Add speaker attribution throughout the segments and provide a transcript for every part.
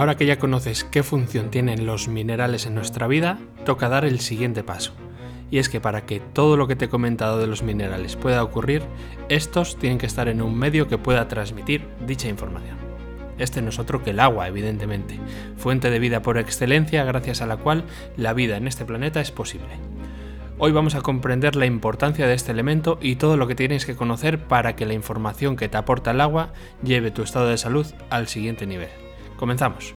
Speaker 1: Ahora que ya conoces qué función tienen los minerales en nuestra vida, toca dar el siguiente paso. Y es que para que todo lo que te he comentado de los minerales pueda ocurrir, estos tienen que estar en un medio que pueda transmitir dicha información. Este no es otro que el agua, evidentemente, fuente de vida por excelencia gracias a la cual la vida en este planeta es posible. Hoy vamos a comprender la importancia de este elemento y todo lo que tienes que conocer para que la información que te aporta el agua lleve tu estado de salud al siguiente nivel. Comenzamos.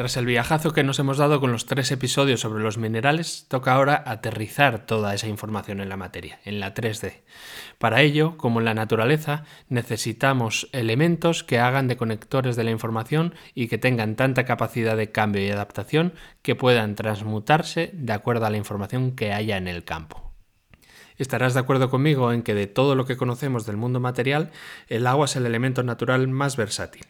Speaker 1: Tras el viajazo que nos hemos dado con los tres episodios sobre los minerales, toca ahora aterrizar toda esa información en la materia, en la 3D. Para ello, como en la naturaleza, necesitamos elementos que hagan de conectores de la información y que tengan tanta capacidad de cambio y adaptación que puedan transmutarse de acuerdo a la información que haya en el campo. Estarás de acuerdo conmigo en que de todo lo que conocemos del mundo material, el agua es el elemento natural más versátil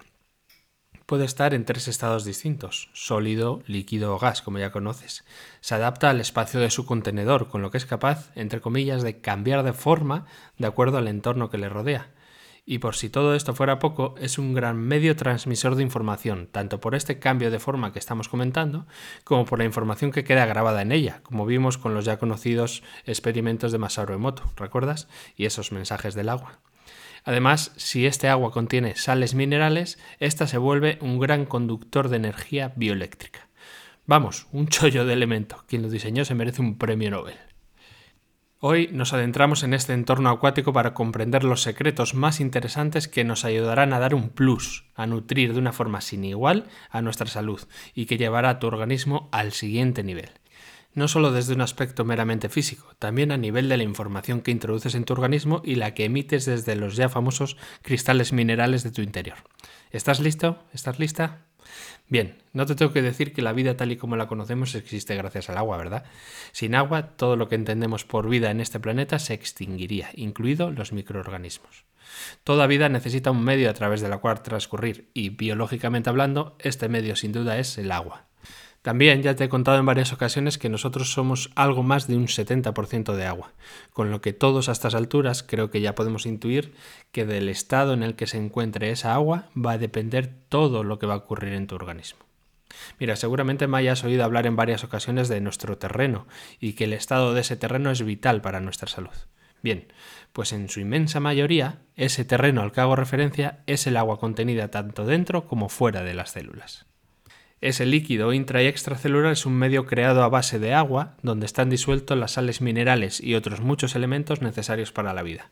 Speaker 1: puede estar en tres estados distintos, sólido, líquido o gas, como ya conoces. Se adapta al espacio de su contenedor, con lo que es capaz, entre comillas, de cambiar de forma de acuerdo al entorno que le rodea. Y por si todo esto fuera poco, es un gran medio transmisor de información, tanto por este cambio de forma que estamos comentando, como por la información que queda grabada en ella, como vimos con los ya conocidos experimentos de Masaru Emoto, ¿recuerdas? Y esos mensajes del agua. Además, si este agua contiene sales minerales, esta se vuelve un gran conductor de energía bioeléctrica. Vamos, un chollo de elemento. Quien lo diseñó se merece un premio Nobel. Hoy nos adentramos en este entorno acuático para comprender los secretos más interesantes que nos ayudarán a dar un plus, a nutrir de una forma sin igual a nuestra salud y que llevará a tu organismo al siguiente nivel no solo desde un aspecto meramente físico, también a nivel de la información que introduces en tu organismo y la que emites desde los ya famosos cristales minerales de tu interior. ¿Estás listo? ¿Estás lista? Bien, no te tengo que decir que la vida tal y como la conocemos existe gracias al agua, ¿verdad? Sin agua, todo lo que entendemos por vida en este planeta se extinguiría, incluido los microorganismos. Toda vida necesita un medio a través del cual transcurrir y, biológicamente hablando, este medio sin duda es el agua. También ya te he contado en varias ocasiones que nosotros somos algo más de un 70% de agua, con lo que todos a estas alturas creo que ya podemos intuir que del estado en el que se encuentre esa agua va a depender todo lo que va a ocurrir en tu organismo. Mira, seguramente me hayas oído hablar en varias ocasiones de nuestro terreno y que el estado de ese terreno es vital para nuestra salud. Bien, pues en su inmensa mayoría, ese terreno al que hago referencia es el agua contenida tanto dentro como fuera de las células. Ese líquido intra y extracelular es un medio creado a base de agua, donde están disueltos las sales minerales y otros muchos elementos necesarios para la vida.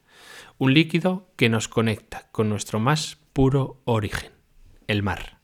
Speaker 1: Un líquido que nos conecta con nuestro más puro origen, el mar.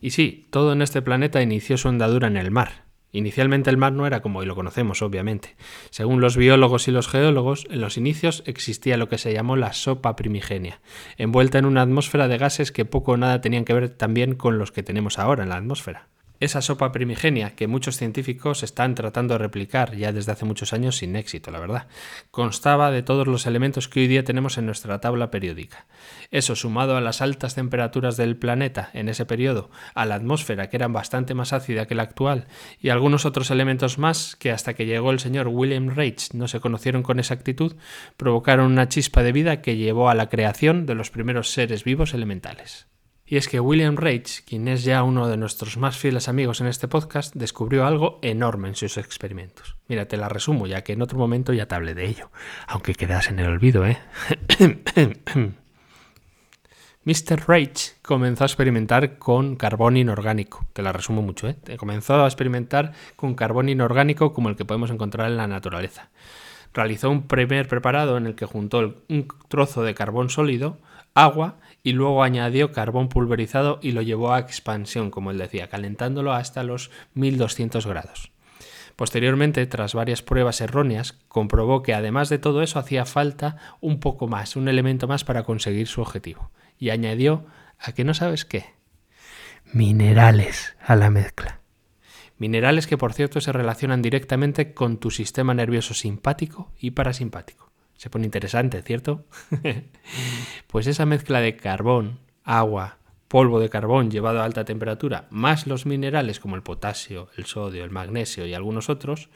Speaker 1: Y sí, todo en este planeta inició su andadura en el mar, Inicialmente el mar no era como hoy lo conocemos, obviamente. Según los biólogos y los geólogos, en los inicios existía lo que se llamó la sopa primigenia, envuelta en una atmósfera de gases que poco o nada tenían que ver también con los que tenemos ahora en la atmósfera. Esa sopa primigenia que muchos científicos están tratando de replicar ya desde hace muchos años sin éxito, la verdad, constaba de todos los elementos que hoy día tenemos en nuestra tabla periódica. Eso sumado a las altas temperaturas del planeta en ese periodo, a la atmósfera que era bastante más ácida que la actual y algunos otros elementos más que hasta que llegó el señor William Reich no se conocieron con exactitud, provocaron una chispa de vida que llevó a la creación de los primeros seres vivos elementales. Y es que William Reich, quien es ya uno de nuestros más fieles amigos en este podcast, descubrió algo enorme en sus experimentos. Mira, te la resumo, ya que en otro momento ya te hablé de ello, aunque quedas en el olvido, ¿eh? Mr. Reich comenzó a experimentar con carbón inorgánico. Te la resumo mucho, ¿eh? Comenzó a experimentar con carbón inorgánico como el que podemos encontrar en la naturaleza. Realizó un primer preparado en el que juntó un trozo de carbón sólido, agua y luego añadió carbón pulverizado y lo llevó a expansión, como él decía, calentándolo hasta los 1200 grados. Posteriormente, tras varias pruebas erróneas, comprobó que además de todo eso hacía falta un poco más, un elemento más para conseguir su objetivo. Y añadió a que no sabes qué. Minerales a la mezcla. Minerales que por cierto se relacionan directamente con tu sistema nervioso simpático y parasimpático. Se pone interesante, ¿cierto? pues esa mezcla de carbón, agua, polvo de carbón llevado a alta temperatura, más los minerales como el potasio, el sodio, el magnesio y algunos otros,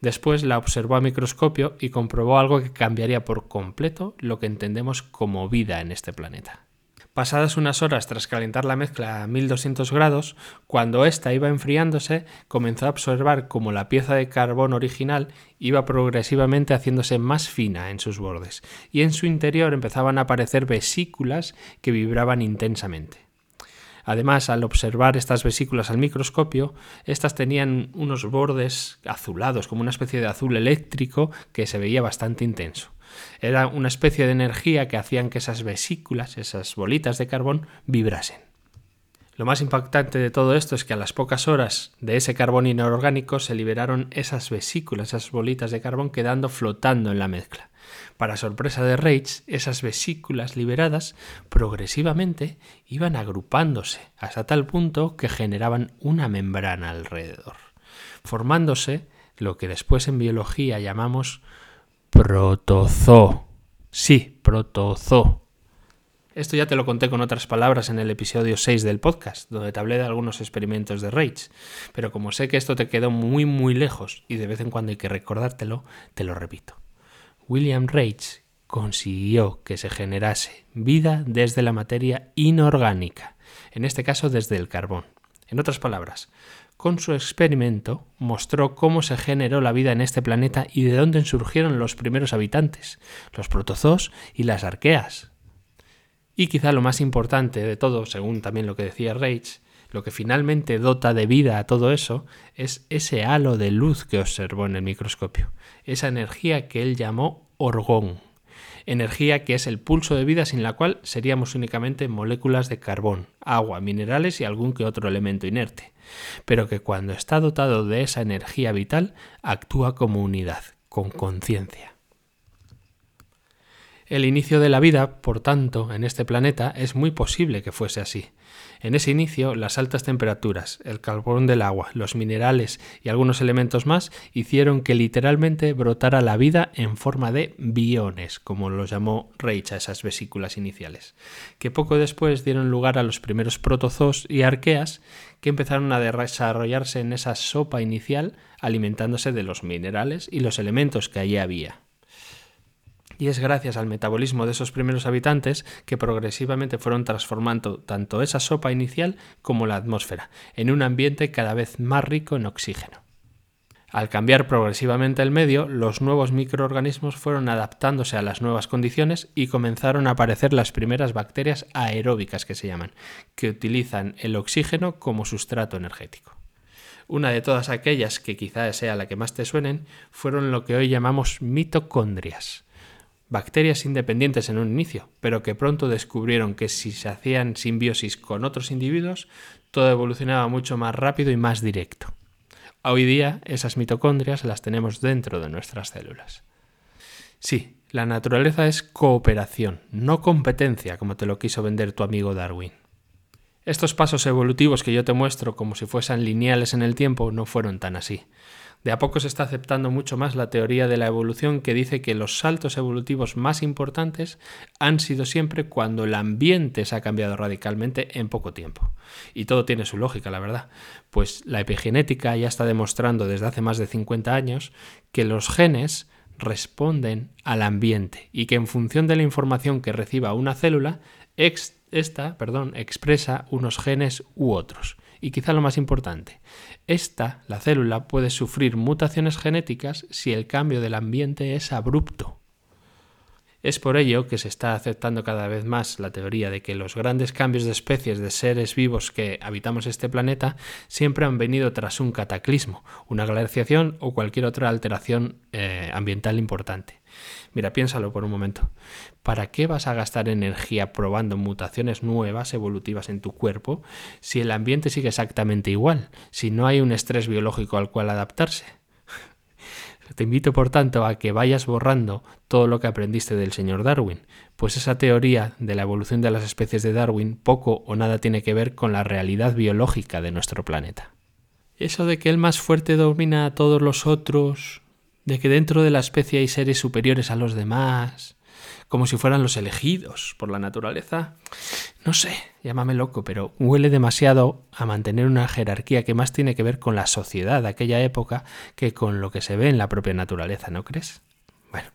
Speaker 1: después la observó a microscopio y comprobó algo que cambiaría por completo lo que entendemos como vida en este planeta. Pasadas unas horas tras calentar la mezcla a 1200 grados, cuando ésta iba enfriándose, comenzó a observar cómo la pieza de carbón original iba progresivamente haciéndose más fina en sus bordes, y en su interior empezaban a aparecer vesículas que vibraban intensamente. Además, al observar estas vesículas al microscopio, estas tenían unos bordes azulados, como una especie de azul eléctrico que se veía bastante intenso. Era una especie de energía que hacían que esas vesículas, esas bolitas de carbón, vibrasen. Lo más impactante de todo esto es que a las pocas horas de ese carbón inorgánico se liberaron esas vesículas, esas bolitas de carbón quedando flotando en la mezcla. Para sorpresa de Reich, esas vesículas liberadas progresivamente iban agrupándose hasta tal punto que generaban una membrana alrededor, formándose lo que después en biología llamamos protozoo. Sí, protozoo. Esto ya te lo conté con otras palabras en el episodio 6 del podcast, donde te hablé de algunos experimentos de Reich, pero como sé que esto te quedó muy muy lejos y de vez en cuando hay que recordártelo, te lo repito. William Reich consiguió que se generase vida desde la materia inorgánica, en este caso desde el carbón. En otras palabras, con su experimento mostró cómo se generó la vida en este planeta y de dónde surgieron los primeros habitantes, los protozoos y las arqueas. Y quizá lo más importante de todo, según también lo que decía Reich, lo que finalmente dota de vida a todo eso es ese halo de luz que observó en el microscopio, esa energía que él llamó orgón energía que es el pulso de vida sin la cual seríamos únicamente moléculas de carbón, agua, minerales y algún que otro elemento inerte, pero que cuando está dotado de esa energía vital actúa como unidad, con conciencia. El inicio de la vida, por tanto, en este planeta es muy posible que fuese así. En ese inicio, las altas temperaturas, el carbón del agua, los minerales y algunos elementos más hicieron que literalmente brotara la vida en forma de biones, como los llamó Reich a esas vesículas iniciales, que poco después dieron lugar a los primeros protozoos y arqueas que empezaron a desarrollarse en esa sopa inicial alimentándose de los minerales y los elementos que allí había y es gracias al metabolismo de esos primeros habitantes que progresivamente fueron transformando tanto esa sopa inicial como la atmósfera en un ambiente cada vez más rico en oxígeno. Al cambiar progresivamente el medio, los nuevos microorganismos fueron adaptándose a las nuevas condiciones y comenzaron a aparecer las primeras bacterias aeróbicas que se llaman, que utilizan el oxígeno como sustrato energético. Una de todas aquellas que quizá sea la que más te suenen fueron lo que hoy llamamos mitocondrias bacterias independientes en un inicio, pero que pronto descubrieron que si se hacían simbiosis con otros individuos, todo evolucionaba mucho más rápido y más directo. Hoy día esas mitocondrias las tenemos dentro de nuestras células. Sí, la naturaleza es cooperación, no competencia, como te lo quiso vender tu amigo Darwin. Estos pasos evolutivos que yo te muestro como si fuesen lineales en el tiempo no fueron tan así. De a poco se está aceptando mucho más la teoría de la evolución que dice que los saltos evolutivos más importantes han sido siempre cuando el ambiente se ha cambiado radicalmente en poco tiempo. Y todo tiene su lógica, la verdad, pues la epigenética ya está demostrando desde hace más de 50 años que los genes responden al ambiente y que en función de la información que reciba una célula, esta perdón, expresa unos genes u otros. Y quizá lo más importante, esta, la célula, puede sufrir mutaciones genéticas si el cambio del ambiente es abrupto. Es por ello que se está aceptando cada vez más la teoría de que los grandes cambios de especies de seres vivos que habitamos este planeta siempre han venido tras un cataclismo, una glaciación o cualquier otra alteración eh, ambiental importante. Mira, piénsalo por un momento. ¿Para qué vas a gastar energía probando mutaciones nuevas, evolutivas en tu cuerpo, si el ambiente sigue exactamente igual, si no hay un estrés biológico al cual adaptarse? Te invito, por tanto, a que vayas borrando todo lo que aprendiste del señor Darwin, pues esa teoría de la evolución de las especies de Darwin poco o nada tiene que ver con la realidad biológica de nuestro planeta. Eso de que el más fuerte domina a todos los otros, de que dentro de la especie hay seres superiores a los demás, como si fueran los elegidos por la naturaleza. No sé, llámame loco, pero huele demasiado a mantener una jerarquía que más tiene que ver con la sociedad de aquella época que con lo que se ve en la propia naturaleza, ¿no crees? Bueno,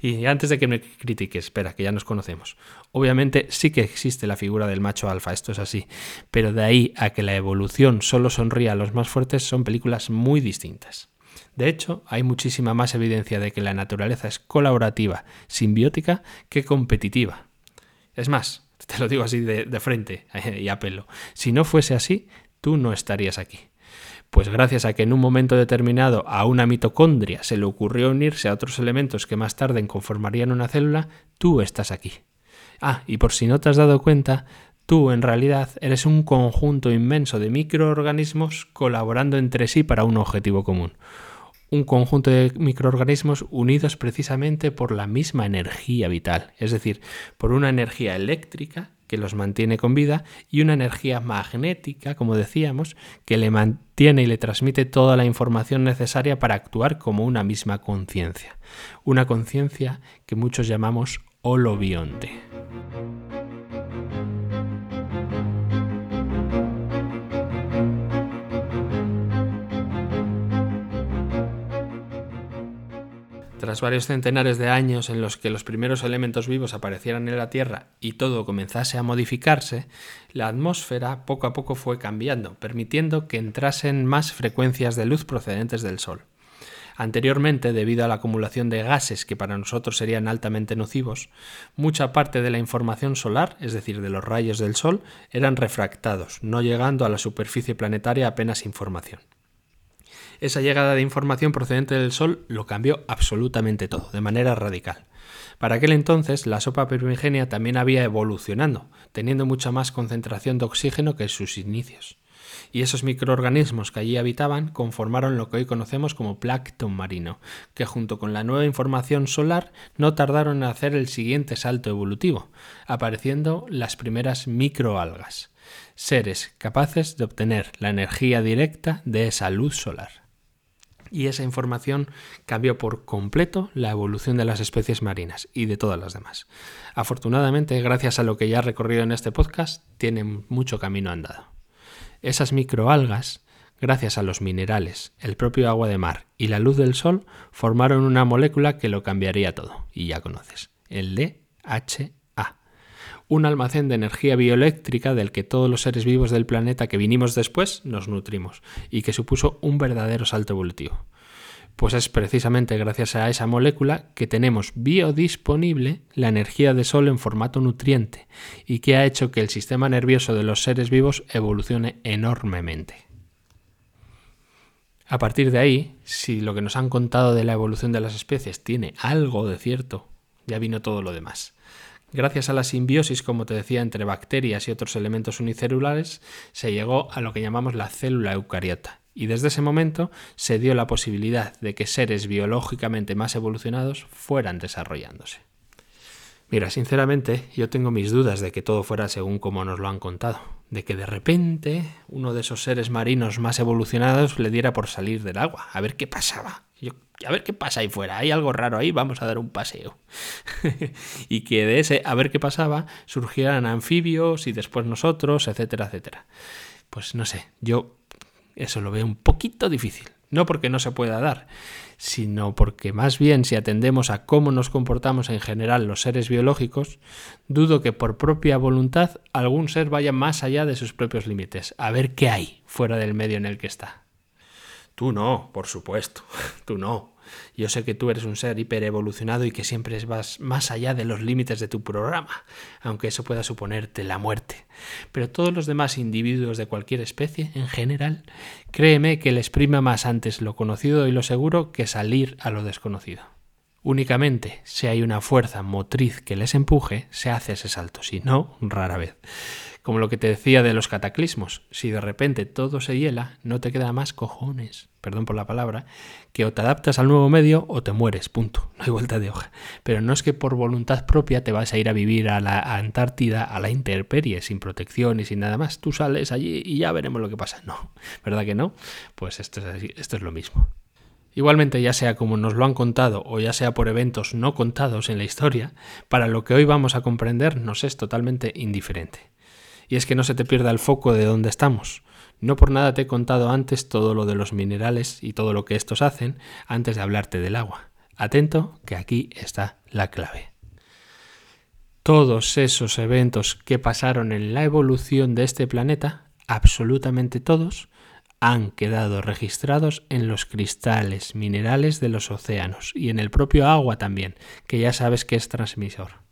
Speaker 1: y antes de que me critiques, espera, que ya nos conocemos. Obviamente sí que existe la figura del macho alfa, esto es así, pero de ahí a que la evolución solo sonría a los más fuertes son películas muy distintas. De hecho, hay muchísima más evidencia de que la naturaleza es colaborativa, simbiótica, que competitiva. Es más, te lo digo así de, frente y a pelo, si no fuese así, tú no estarías aquí. Pues gracias a que en un momento determinado a una mitocondria se le ocurrió unirse a otros elementos que más tarde conformarían una célula, tú estás aquí. Ah, y por si no te has dado cuenta, tú en realidad eres un conjunto inmenso de microorganismos colaborando entre sí para un objetivo común un conjunto de microorganismos unidos precisamente por la misma energía vital, es decir, por una energía eléctrica que los mantiene con vida y una energía magnética, como decíamos, que le mantiene y le transmite toda la información necesaria para actuar como una misma conciencia, una conciencia que muchos llamamos holobionte. Tras varios centenares de años en los que los primeros elementos vivos aparecieran en la Tierra y todo comenzase a modificarse, la atmósfera poco a poco fue cambiando, permitiendo que entrasen más frecuencias de luz procedentes del Sol. Anteriormente, debido a la acumulación de gases que para nosotros serían altamente nocivos, mucha parte de la información solar, es decir, de los rayos del Sol, eran refractados, no llegando a la superficie planetaria apenas información esa llegada de información procedente del Sol lo cambió absolutamente todo, de manera radical. Para aquel entonces, la sopa primigenia también había evolucionado, teniendo mucha más concentración de oxígeno que en sus inicios. Y esos microorganismos que allí habitaban conformaron lo que hoy conocemos como plancton marino, que junto con la nueva información solar no tardaron en hacer el siguiente salto evolutivo, apareciendo las primeras microalgas, seres capaces de obtener la energía directa de esa luz solar y esa información cambió por completo la evolución de las especies marinas y de todas las demás. Afortunadamente, gracias a lo que ya he recorrido en este podcast, tienen mucho camino andado. Esas microalgas, gracias a los minerales, el propio agua de mar y la luz del sol, formaron una molécula que lo cambiaría todo, y ya conoces, el DHA un almacén de energía bioeléctrica del que todos los seres vivos del planeta que vinimos después nos nutrimos y que supuso un verdadero salto evolutivo. Pues es precisamente gracias a esa molécula que tenemos biodisponible la energía de sol en formato nutriente y que ha hecho que el sistema nervioso de los seres vivos evolucione enormemente. A partir de ahí, si lo que nos han contado de la evolución de las especies tiene algo de cierto, ya vino todo lo demás. Gracias a la simbiosis, como te decía, entre bacterias y otros elementos unicelulares, se llegó a lo que llamamos la célula eucariota. Y desde ese momento se dio la posibilidad de que seres biológicamente más evolucionados fueran desarrollándose. Mira, sinceramente, yo tengo mis dudas de que todo fuera según como nos lo han contado, de que de repente uno de esos seres marinos más evolucionados le diera por salir del agua, a ver qué pasaba. Yo a ver qué pasa ahí fuera, hay algo raro ahí, vamos a dar un paseo. y que de ese a ver qué pasaba surgieran anfibios y después nosotros, etcétera, etcétera. Pues no sé, yo eso lo veo un poquito difícil. No porque no se pueda dar, sino porque más bien si atendemos a cómo nos comportamos en general los seres biológicos, dudo que por propia voluntad algún ser vaya más allá de sus propios límites, a ver qué hay fuera del medio en el que está. Tú no, por supuesto, tú no. Yo sé que tú eres un ser hiperevolucionado y que siempre vas más allá de los límites de tu programa, aunque eso pueda suponerte la muerte. Pero todos los demás individuos de cualquier especie, en general, créeme que les prima más antes lo conocido y lo seguro que salir a lo desconocido. Únicamente si hay una fuerza motriz que les empuje, se hace ese salto, si no, rara vez. Como lo que te decía de los cataclismos, si de repente todo se hiela, no te queda más cojones, perdón por la palabra, que o te adaptas al nuevo medio o te mueres, punto, no hay vuelta de hoja. Pero no es que por voluntad propia te vas a ir a vivir a la Antártida, a la intemperie, sin protección y sin nada más. Tú sales allí y ya veremos lo que pasa. No, ¿verdad que no? Pues esto es, esto es lo mismo. Igualmente, ya sea como nos lo han contado o ya sea por eventos no contados en la historia, para lo que hoy vamos a comprender nos es totalmente indiferente. Y es que no se te pierda el foco de dónde estamos. No por nada te he contado antes todo lo de los minerales y todo lo que estos hacen antes de hablarte del agua. Atento, que aquí está la clave. Todos esos eventos que pasaron en la evolución de este planeta, absolutamente todos, han quedado registrados en los cristales minerales de los océanos y en el propio agua también, que ya sabes que es transmisor.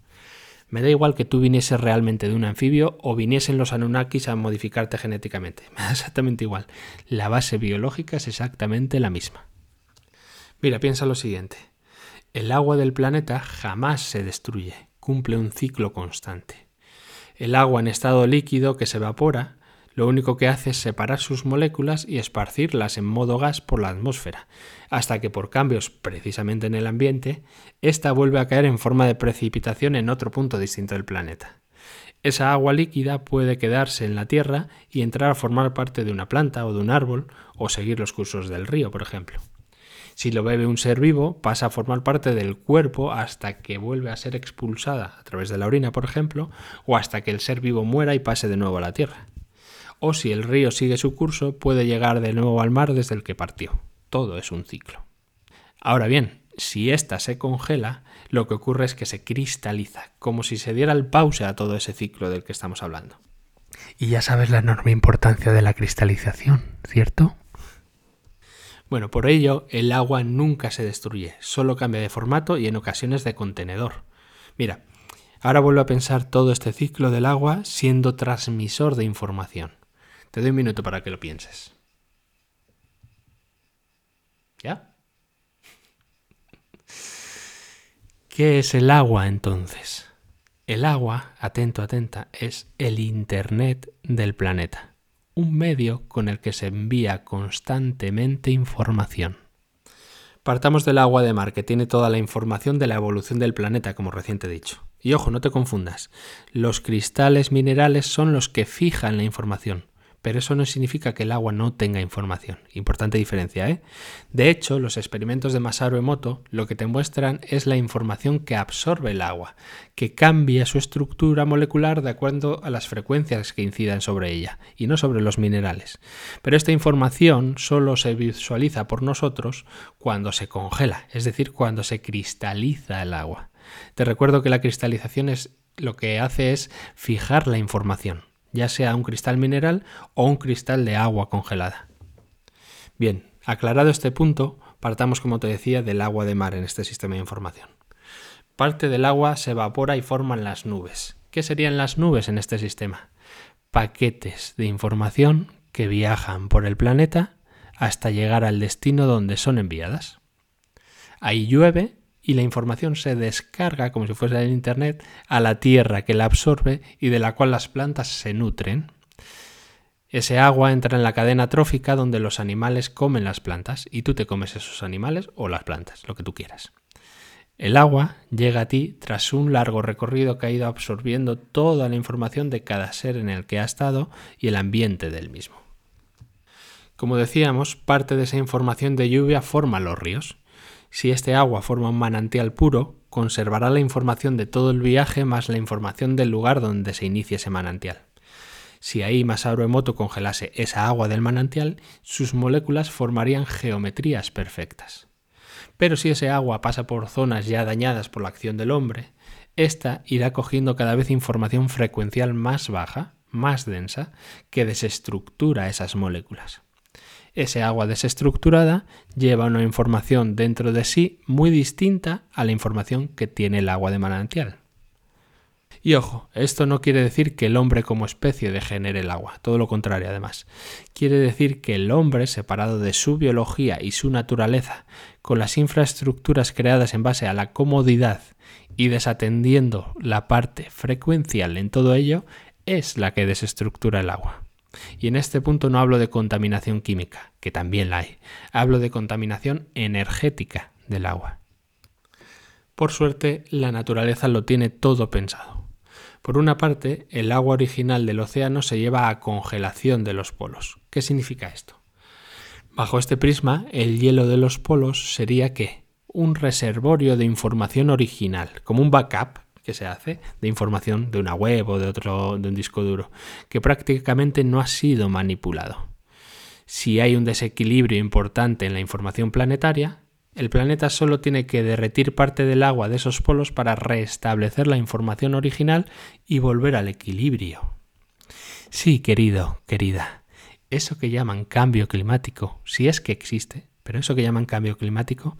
Speaker 1: Me da igual que tú vinieses realmente de un anfibio o viniesen los Anunnakis a modificarte genéticamente. Me da exactamente igual. La base biológica es exactamente la misma. Mira, piensa lo siguiente. El agua del planeta jamás se destruye, cumple un ciclo constante. El agua en estado líquido que se evapora lo único que hace es separar sus moléculas y esparcirlas en modo gas por la atmósfera, hasta que por cambios precisamente en el ambiente, ésta vuelve a caer en forma de precipitación en otro punto distinto del planeta. Esa agua líquida puede quedarse en la Tierra y entrar a formar parte de una planta o de un árbol, o seguir los cursos del río, por ejemplo. Si lo bebe un ser vivo, pasa a formar parte del cuerpo hasta que vuelve a ser expulsada a través de la orina, por ejemplo, o hasta que el ser vivo muera y pase de nuevo a la Tierra o si el río sigue su curso, puede llegar de nuevo al mar desde el que partió. Todo es un ciclo. Ahora bien, si ésta se congela, lo que ocurre es que se cristaliza, como si se diera el pause a todo ese ciclo del que estamos hablando.
Speaker 2: Y ya sabes la enorme importancia de la cristalización, ¿cierto?
Speaker 1: Bueno, por ello el agua nunca se destruye, solo cambia de formato y en ocasiones de contenedor. Mira, ahora vuelvo a pensar todo este ciclo del agua siendo transmisor de información. Te doy un minuto para que lo pienses. ¿Ya? ¿Qué es el agua entonces? El agua, atento, atenta, es el Internet del planeta, un medio con el que se envía constantemente información. Partamos del agua de mar, que tiene toda la información de la evolución del planeta, como recién te he dicho. Y ojo, no te confundas, los cristales minerales son los que fijan la información, pero eso no significa que el agua no tenga información. Importante diferencia, ¿eh? De hecho, los experimentos de Masaru Emoto lo que te muestran es la información que absorbe el agua, que cambia su estructura molecular de acuerdo a las frecuencias que incidan sobre ella, y no sobre los minerales. Pero esta información solo se visualiza por nosotros cuando se congela, es decir, cuando se cristaliza el agua. Te recuerdo que la cristalización es lo que hace es fijar la información ya sea un cristal mineral o un cristal de agua congelada. Bien, aclarado este punto, partamos, como te decía, del agua de mar en este sistema de información. Parte del agua se evapora y forman las nubes. ¿Qué serían las nubes en este sistema? Paquetes de información que viajan por el planeta hasta llegar al destino donde son enviadas. Ahí llueve y la información se descarga como si fuese en Internet a la tierra que la absorbe y de la cual las plantas se nutren. Ese agua entra en la cadena trófica donde los animales comen las plantas y tú te comes esos animales o las plantas, lo que tú quieras. El agua llega a ti tras un largo recorrido que ha ido absorbiendo toda la información de cada ser en el que ha estado y el ambiente del mismo. Como decíamos, parte de esa información de lluvia forma los ríos. Si este agua forma un manantial puro, conservará la información de todo el viaje más la información del lugar donde se inicia ese manantial. Si ahí Masaru Emoto congelase esa agua del manantial, sus moléculas formarían geometrías perfectas. Pero si ese agua pasa por zonas ya dañadas por la acción del hombre, ésta irá cogiendo cada vez información frecuencial más baja, más densa, que desestructura esas moléculas. Ese agua desestructurada lleva una información dentro de sí muy distinta a la información que tiene el agua de manantial. Y ojo, esto no quiere decir que el hombre como especie degenere el agua, todo lo contrario además. Quiere decir que el hombre, separado de su biología y su naturaleza, con las infraestructuras creadas en base a la comodidad y desatendiendo la parte frecuencial en todo ello, es la que desestructura el agua. Y en este punto no hablo de contaminación química, que también la hay, hablo de contaminación energética del agua. Por suerte, la naturaleza lo tiene todo pensado. Por una parte, el agua original del océano se lleva a congelación de los polos. ¿Qué significa esto? Bajo este prisma, el hielo de los polos sería ¿qué? Un reservorio de información original, como un backup se hace de información de una web o de otro de un disco duro, que prácticamente no ha sido manipulado. Si hay un desequilibrio importante en la información planetaria, el planeta solo tiene que derretir parte del agua de esos polos para restablecer la información original y volver al equilibrio. Sí, querido, querida, eso que llaman cambio climático, si es que existe, pero eso que llaman cambio climático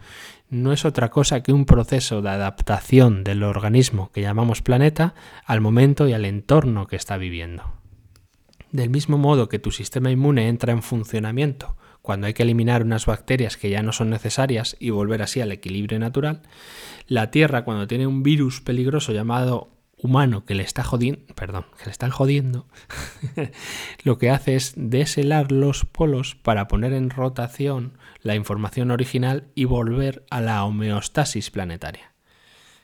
Speaker 1: no es otra cosa que un proceso de adaptación del organismo que llamamos planeta al momento y al entorno que está viviendo. Del mismo modo que tu sistema inmune entra en funcionamiento cuando hay que eliminar unas bacterias que ya no son necesarias y volver así al equilibrio natural, la Tierra cuando tiene un virus peligroso llamado humano que le está jodiendo, perdón, que le están jodiendo, lo que hace es deshelar los polos para poner en rotación la información original y volver a la homeostasis planetaria.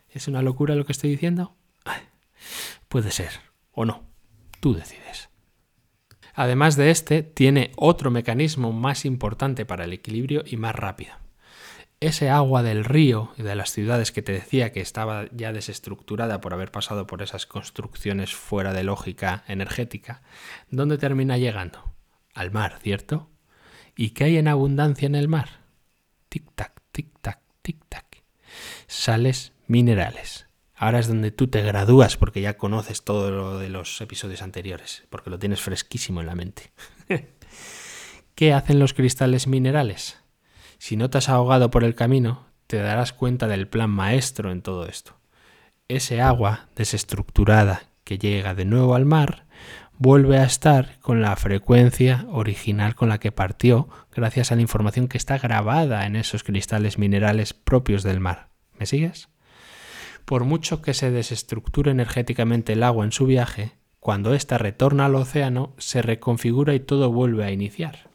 Speaker 1: ¿Es una locura lo que estoy diciendo? puede ser, o no, tú decides. Además de este, tiene otro mecanismo más importante para el equilibrio y más rápido ese agua del río y de las ciudades que te decía que estaba ya desestructurada por haber pasado por esas construcciones fuera de lógica energética, ¿dónde termina llegando? Al mar, ¿cierto? ¿Y qué hay en abundancia en el mar? Tic-tac, tic-tac, tic-tac. Sales minerales. Ahora es donde tú te gradúas porque ya conoces todo lo de los episodios anteriores, porque lo tienes fresquísimo en la mente. ¿Qué hacen los cristales minerales? Si no te has ahogado por el camino, te darás cuenta del plan maestro en todo esto. Ese agua desestructurada que llega de nuevo al mar vuelve a estar con la frecuencia original con la que partió gracias a la información que está grabada en esos cristales minerales propios del mar. ¿Me sigues? Por mucho que se desestructure energéticamente el agua en su viaje, cuando ésta retorna al océano, se reconfigura y todo vuelve a iniciar.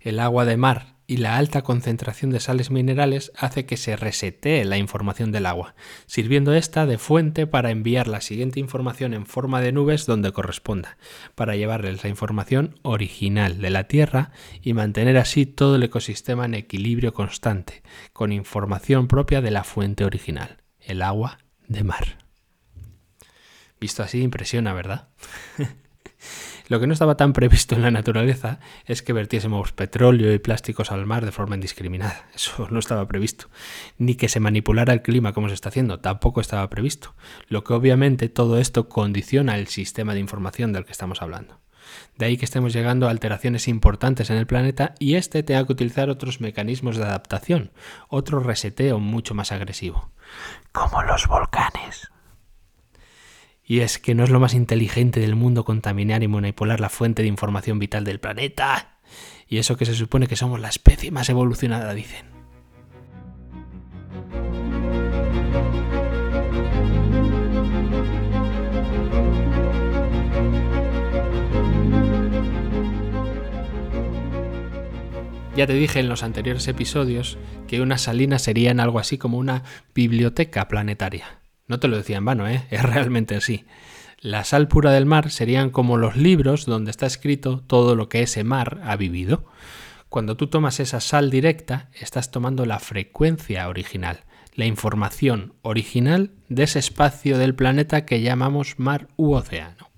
Speaker 1: El agua de mar y la alta concentración de sales minerales hace que se resetee la información del agua, sirviendo esta de fuente para enviar la siguiente información en forma de nubes donde corresponda, para llevarles la información original de la Tierra y mantener así todo el ecosistema en equilibrio constante, con información propia de la fuente original, el agua de mar. Visto así impresiona, ¿verdad? Lo que no estaba tan previsto en la naturaleza es que vertiésemos petróleo y plásticos al mar de forma indiscriminada. Eso no estaba previsto. Ni que se manipulara el clima como se está haciendo. Tampoco estaba previsto. Lo que obviamente todo esto condiciona el sistema de información del que estamos hablando. De ahí que estemos llegando a alteraciones importantes en el planeta y este tenga que utilizar otros mecanismos de adaptación, otro reseteo mucho más agresivo.
Speaker 2: Como los volcanes.
Speaker 1: Y es que no es lo más inteligente del mundo contaminar y manipular la fuente de información vital del planeta. Y eso que se supone que somos la especie más evolucionada, dicen. Ya te dije en los anteriores episodios que unas salinas serían algo así como una biblioteca planetaria. No te lo decía en vano, ¿eh? es realmente así. La sal pura del mar serían como los libros donde está escrito todo lo que ese mar ha vivido. Cuando tú tomas esa sal directa, estás tomando la frecuencia original, la información original de ese espacio del planeta que llamamos mar u océano.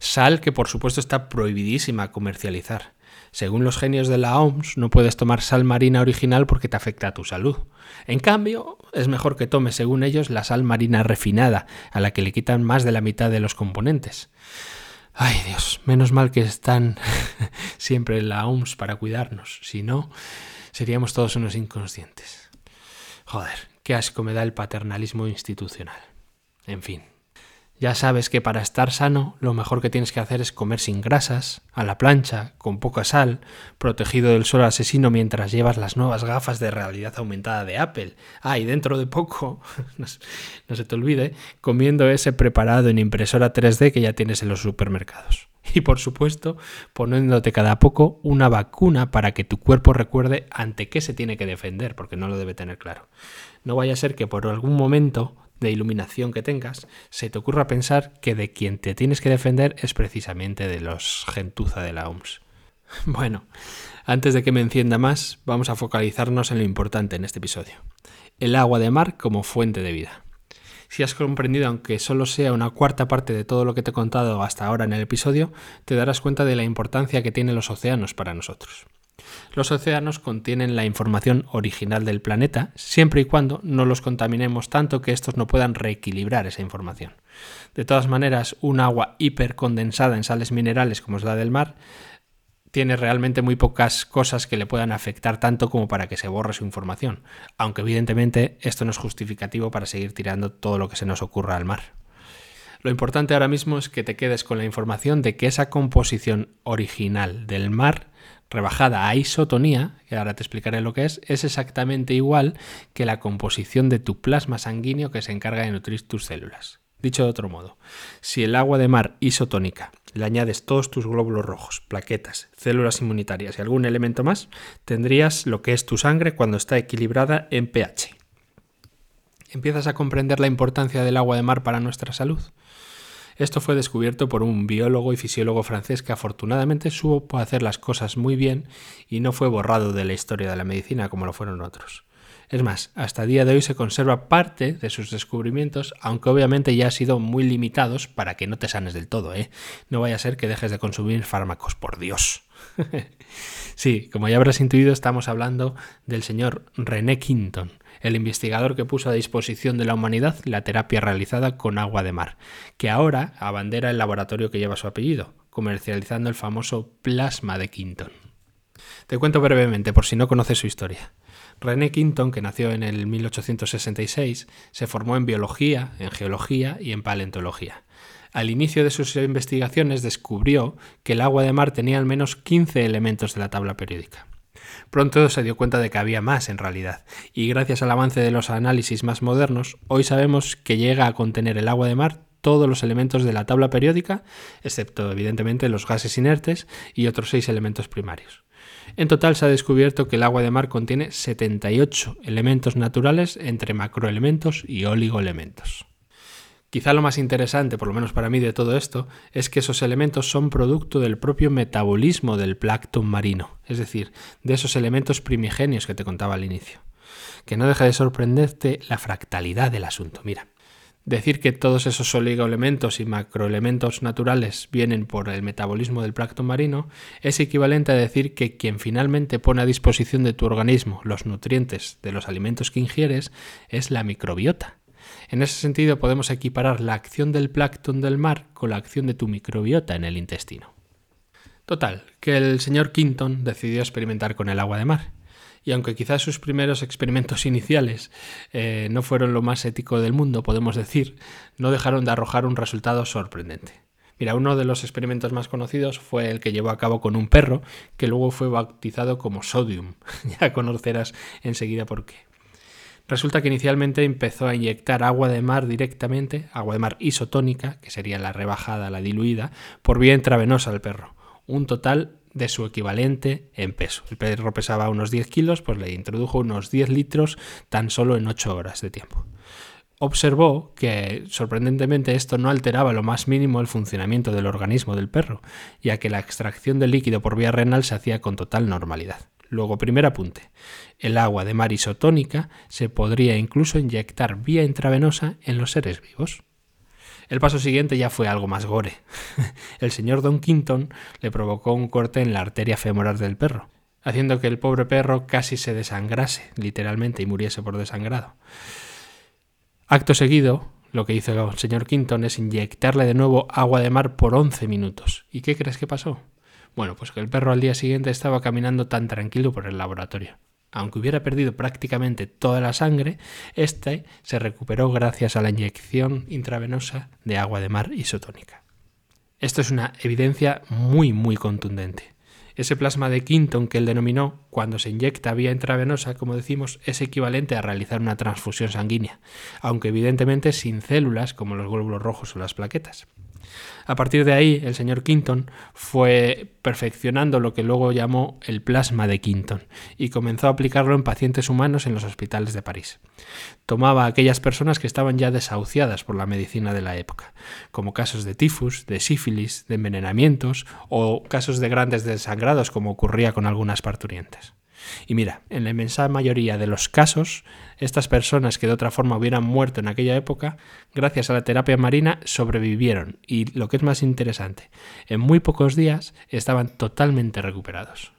Speaker 1: Sal que por supuesto está prohibidísima comercializar. Según los genios de la OMS, no puedes tomar sal marina original porque te afecta a tu salud. En cambio, es mejor que tomes, según ellos, la sal marina refinada, a la que le quitan más de la mitad de los componentes. Ay Dios, menos mal que están siempre en la OMS para cuidarnos, si no, seríamos todos unos inconscientes. Joder, qué asco me da el paternalismo institucional. En fin. Ya sabes que para estar sano lo mejor que tienes que hacer es comer sin grasas, a la plancha, con poca sal, protegido del sol asesino mientras llevas las nuevas gafas de realidad aumentada de Apple. Ah, y dentro de poco, no, se te olvide, comiendo ese preparado en impresora 3D que ya tienes en los supermercados. Y por supuesto, poniéndote cada poco una vacuna para que tu cuerpo recuerde ante qué se tiene que defender, porque no lo debe tener claro. No vaya a ser que por algún momento de iluminación que tengas, se te ocurra pensar que de quien te tienes que defender es precisamente de los gentuza de la OMS. Bueno, antes de que me encienda más, vamos a focalizarnos en lo importante en este episodio. El agua de mar como fuente de vida. Si has comprendido, aunque solo sea una cuarta parte de todo lo que te he contado hasta ahora en el episodio, te darás cuenta de la importancia que tienen los océanos para nosotros. Los océanos contienen la información original del planeta, siempre y cuando no los contaminemos tanto que estos no puedan reequilibrar esa información. De todas maneras, un agua hipercondensada en sales minerales como es la del mar tiene realmente muy pocas cosas que le puedan afectar tanto como para que se borre su información, aunque evidentemente esto no es justificativo para seguir tirando todo lo que se nos ocurra al mar. Lo importante ahora mismo es que te quedes con la información de que esa composición original del mar, rebajada a isotonía, que ahora te explicaré lo que es, es exactamente igual que la composición de tu plasma sanguíneo que se encarga de nutrir tus células. Dicho de otro modo, si el agua de mar isotónica le añades todos tus glóbulos rojos, plaquetas, células inmunitarias y algún elemento más, tendrías lo que es tu sangre cuando está equilibrada en pH. ¿Empiezas a comprender la importancia del agua de mar para nuestra salud? Esto fue descubierto por un biólogo y fisiólogo francés que afortunadamente supo hacer las cosas muy bien y no fue borrado de la historia de la medicina como lo fueron otros. Es más, hasta el día de hoy se conserva parte de sus descubrimientos, aunque obviamente ya han sido muy limitados para que no te sanes del todo, ¿eh? No vaya a ser que dejes de consumir fármacos, por Dios. sí, como ya habrás intuido, estamos hablando del señor René Quinton, el investigador que puso a disposición de la humanidad la terapia realizada con agua de mar, que ahora abandera el laboratorio que lleva su apellido, comercializando el famoso plasma de Quinton. Te cuento brevemente por si no conoces su historia. René Quinton, que nació en el 1866, se formó en biología, en geología y en paleontología. Al inicio de sus investigaciones descubrió que el agua de mar tenía al menos 15 elementos de la tabla periódica. Pronto se dio cuenta de que había más en realidad, y gracias al avance de los análisis más modernos, hoy sabemos que llega a contener el agua de mar todos los elementos de la tabla periódica, excepto evidentemente los gases inertes y otros seis elementos primarios. En total se ha descubierto que el agua de mar contiene 78 elementos naturales entre macroelementos y oligoelementos. Quizá lo más interesante, por lo menos para mí, de todo esto, es que esos elementos son producto del propio metabolismo del plancton marino, es decir, de esos elementos primigenios que te contaba al inicio. Que no deja de sorprenderte la fractalidad del asunto. Mira, Decir que todos esos oligoelementos y macroelementos naturales vienen por el metabolismo del plancton marino es equivalente a decir que quien finalmente pone a disposición de tu organismo los nutrientes de los alimentos que ingieres es la microbiota. En ese sentido podemos equiparar la acción del plancton del mar con la acción de tu microbiota en el intestino. Total, que el señor Quinton decidió experimentar con el agua de mar y aunque quizás sus primeros experimentos iniciales eh, no fueron lo más ético del mundo, podemos decir, no dejaron de arrojar un resultado sorprendente. Mira, uno de los experimentos más conocidos fue el que llevó a cabo con un perro, que luego fue bautizado como Sodium. ya conocerás enseguida por qué. Resulta que inicialmente empezó a inyectar agua de mar directamente, agua de mar isotónica, que sería la rebajada, la diluida, por vía intravenosa al perro. Un total de su equivalente en peso. El perro pesaba unos 10 kilos, pues le introdujo unos 10 litros tan solo en 8 horas de tiempo. Observó que, sorprendentemente, esto no alteraba lo más mínimo el funcionamiento del organismo del perro, ya que la extracción del líquido por vía renal se hacía con total normalidad. Luego, primer apunte. El agua de mar isotónica se podría incluso inyectar vía intravenosa en los seres vivos. El paso siguiente ya fue algo más gore. el señor Don Quinton le provocó un corte en la arteria femoral del perro, haciendo que el pobre perro casi se desangrase, literalmente, y muriese por desangrado. Acto seguido, lo que hizo el señor Quinton es inyectarle de nuevo agua de mar por 11 minutos. ¿Y qué crees que pasó? Bueno, pues que el perro al día siguiente estaba caminando tan tranquilo por el laboratorio aunque hubiera perdido prácticamente toda la sangre, este se recuperó gracias a la inyección intravenosa de agua de mar isotónica. Esto es una evidencia muy muy contundente. Ese plasma de Quinton que él denominó, cuando se inyecta vía intravenosa, como decimos, es equivalente a realizar una transfusión sanguínea, aunque evidentemente sin células como los glóbulos rojos o las plaquetas. A partir de ahí, el señor Quinton fue perfeccionando lo que luego llamó el plasma de Quinton y comenzó a aplicarlo en pacientes humanos en los hospitales de París. Tomaba a aquellas personas que estaban ya desahuciadas por la medicina de la época, como casos de tifus, de sífilis, de envenenamientos o casos de grandes desangrados como ocurría con algunas parturientes. Y mira, en la inmensa mayoría de los casos, estas personas que de otra forma hubieran muerto en aquella época, gracias a la terapia marina, sobrevivieron y, lo que es más interesante, en muy pocos días estaban totalmente recuperados.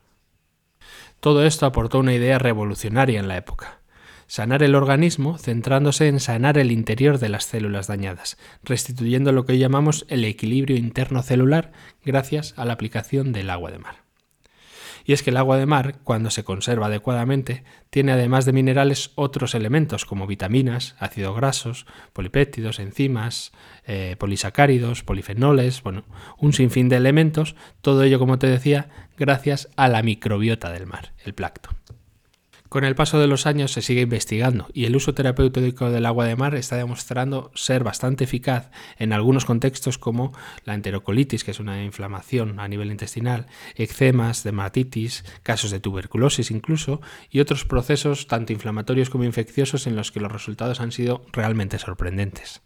Speaker 1: Todo esto aportó una idea revolucionaria en la época. Sanar el organismo centrándose en sanar el interior de las células dañadas, restituyendo lo que llamamos el equilibrio interno celular gracias a la aplicación del agua de mar. Y es que el agua de mar, cuando se conserva adecuadamente, tiene además de minerales otros elementos como vitaminas, ácidos grasos, polipéptidos, enzimas, eh, polisacáridos, polifenoles, bueno, un sinfín de elementos, todo ello, como te decía, gracias a la microbiota del mar, el plancton. Con el paso de los años se sigue investigando y el uso terapéutico del agua de mar está demostrando ser bastante eficaz en algunos contextos como la enterocolitis, que es una inflamación a nivel intestinal, eczemas, dermatitis, casos de tuberculosis incluso, y otros procesos tanto inflamatorios como infecciosos en los que los resultados han sido realmente sorprendentes.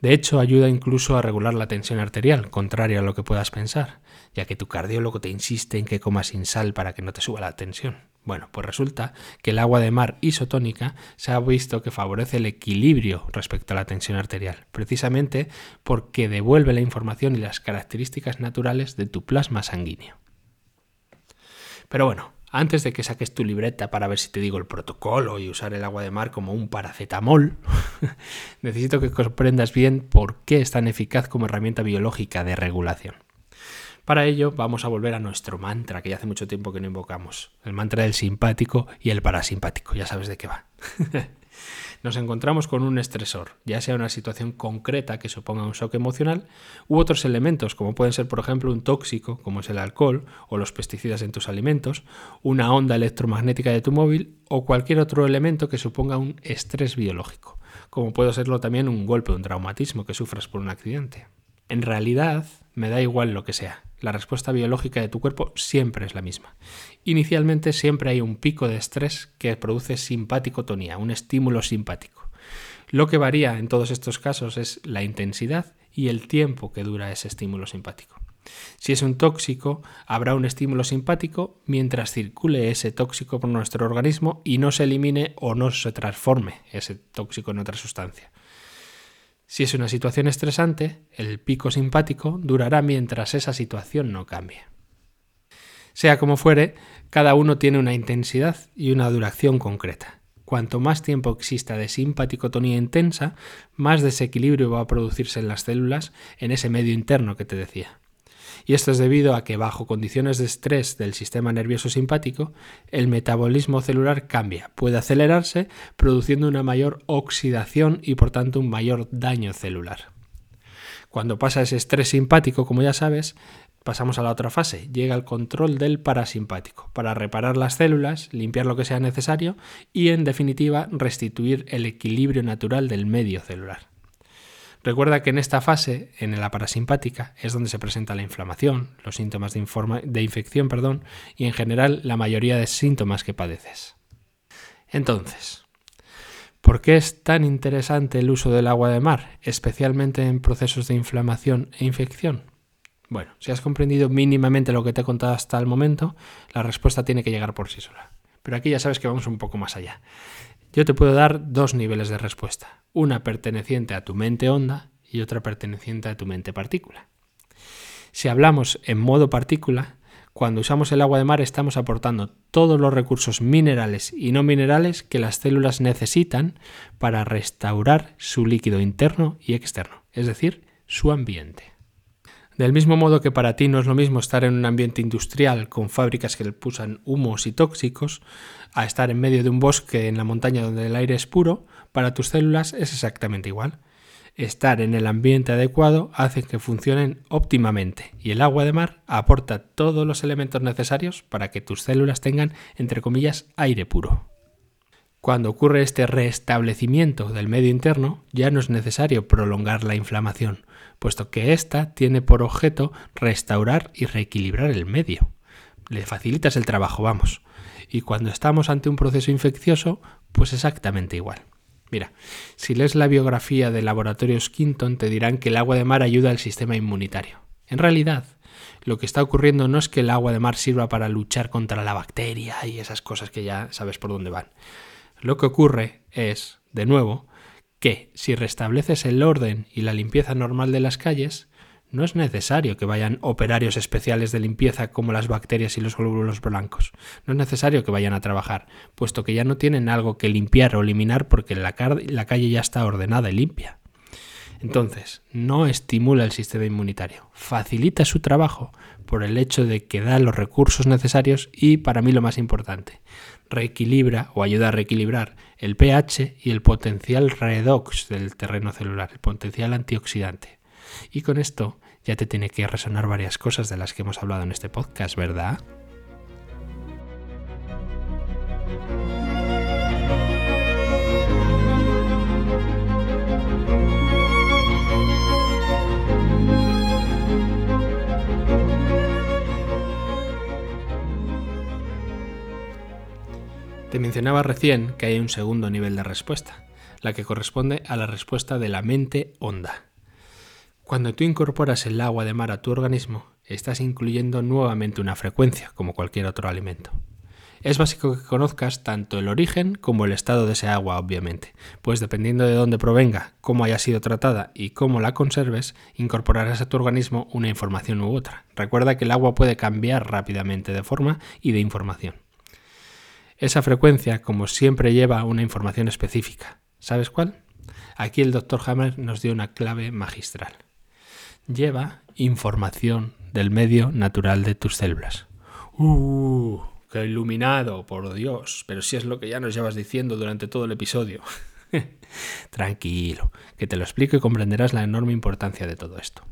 Speaker 1: De hecho, ayuda incluso a regular la tensión arterial, contrario a lo que puedas pensar, ya que tu cardiólogo te insiste en que comas sin sal para que no te suba la tensión. Bueno, pues resulta que el agua de mar isotónica se ha visto que favorece el equilibrio respecto a la tensión arterial, precisamente porque devuelve la información y las características naturales de tu plasma sanguíneo. Pero bueno, antes de que saques tu libreta para ver si te digo el protocolo y usar el agua de mar como un paracetamol, necesito que comprendas bien por qué es tan eficaz como herramienta biológica de regulación. Para ello vamos a volver a nuestro mantra que ya hace mucho tiempo que no invocamos, el mantra del simpático y el parasimpático, ya sabes de qué va. Nos encontramos con un estresor, ya sea una situación concreta que suponga un shock emocional, u otros elementos, como pueden ser, por ejemplo, un tóxico, como es el alcohol o los pesticidas en tus alimentos, una onda electromagnética de tu móvil o cualquier otro elemento que suponga un estrés biológico, como puede serlo también un golpe un traumatismo que sufras por un accidente. En realidad, me da igual lo que sea. La respuesta biológica de tu cuerpo siempre es la misma. Inicialmente siempre hay un pico de estrés que produce simpaticotonía, un estímulo simpático. Lo que varía en todos estos casos es la intensidad y el tiempo que dura ese estímulo simpático. Si es un tóxico, habrá un estímulo simpático mientras circule ese tóxico por nuestro organismo y no se elimine o no se transforme ese tóxico en otra sustancia. Si es una situación estresante, el pico simpático durará mientras esa situación no cambie. Sea como fuere, cada uno tiene una intensidad y una duración concreta. Cuanto más tiempo exista de simpaticotonía intensa, más desequilibrio va a producirse en las células en ese medio interno que te decía y esto es debido a que bajo condiciones de estrés del sistema nervioso simpático, el metabolismo celular cambia, puede acelerarse, produciendo una mayor oxidación y por tanto un mayor daño celular. Cuando pasa ese estrés simpático, como ya sabes, pasamos a la otra fase, llega el control del parasimpático, para reparar las células, limpiar lo que sea necesario y, en definitiva, restituir el equilibrio natural del medio celular. Recuerda que en esta fase, en la parasimpática, es donde se presenta la inflamación, los síntomas de, de infección perdón, y en general la mayoría de síntomas que padeces. Entonces, ¿por qué es tan interesante el uso del agua de mar, especialmente en procesos de inflamación e infección? Bueno, si has comprendido mínimamente lo que te he contado hasta el momento, la respuesta tiene que llegar por sí sola. Pero aquí ya sabes que vamos un poco más allá. Yo te puedo dar dos niveles de respuesta, una perteneciente a tu mente onda y otra perteneciente a tu mente partícula. Si hablamos en modo partícula, cuando usamos el agua de mar estamos aportando todos los recursos minerales y no minerales que las células necesitan para restaurar su líquido interno y externo, es decir, su ambiente. Del mismo modo que para ti no es lo mismo estar en un ambiente industrial con fábricas que le pusan humos y tóxicos, a estar en medio de un bosque en la montaña donde el aire es puro, para tus células es exactamente igual. Estar en el ambiente adecuado hace que funcionen óptimamente y el agua de mar aporta todos los elementos necesarios para que tus células tengan, entre comillas, aire puro. Cuando ocurre este restablecimiento del medio interno, ya no es necesario prolongar la inflamación, puesto que ésta tiene por objeto restaurar y reequilibrar el medio. Le facilitas el trabajo, vamos. Y cuando estamos ante un proceso infeccioso, pues exactamente igual. Mira, si lees la biografía de Laboratorios Quinton, te dirán que el agua de mar ayuda al sistema inmunitario. En realidad, lo que está ocurriendo no es que el agua de mar sirva para luchar contra la bacteria y esas cosas que ya sabes por dónde van. Lo que ocurre es, de nuevo, que si restableces el orden y la limpieza normal de las calles, no es necesario que vayan operarios especiales de limpieza como las bacterias y los glóbulos blancos. No es necesario que vayan a trabajar, puesto que ya no tienen algo que limpiar o eliminar porque la, la calle ya está ordenada y limpia. Entonces, no estimula el sistema inmunitario, facilita su trabajo por el hecho de que da los recursos necesarios y, para mí lo más importante, reequilibra o ayuda a reequilibrar el pH y el potencial redox del terreno celular, el potencial antioxidante. Y con esto ya te tiene que resonar varias cosas de las que hemos hablado en este podcast, ¿verdad? Te mencionaba recién que hay un segundo nivel de respuesta, la que corresponde a la respuesta de la mente honda. Cuando tú incorporas el agua de mar a tu organismo, estás incluyendo nuevamente una frecuencia, como cualquier otro alimento. Es básico que conozcas tanto el origen como el estado de ese agua, obviamente, pues dependiendo de dónde provenga, cómo haya sido tratada y cómo la conserves, incorporarás a tu organismo una información u otra. Recuerda que el agua puede cambiar rápidamente de forma y de información. Esa frecuencia, como siempre, lleva una información específica. ¿Sabes cuál? Aquí el Dr. Hammer nos dio una clave magistral. Lleva información del medio natural de tus células. ¡Uh! ¡Qué iluminado! Por Dios. Pero si es lo que ya nos llevas diciendo durante todo el episodio. Tranquilo, que te lo explico y comprenderás la enorme importancia de todo esto.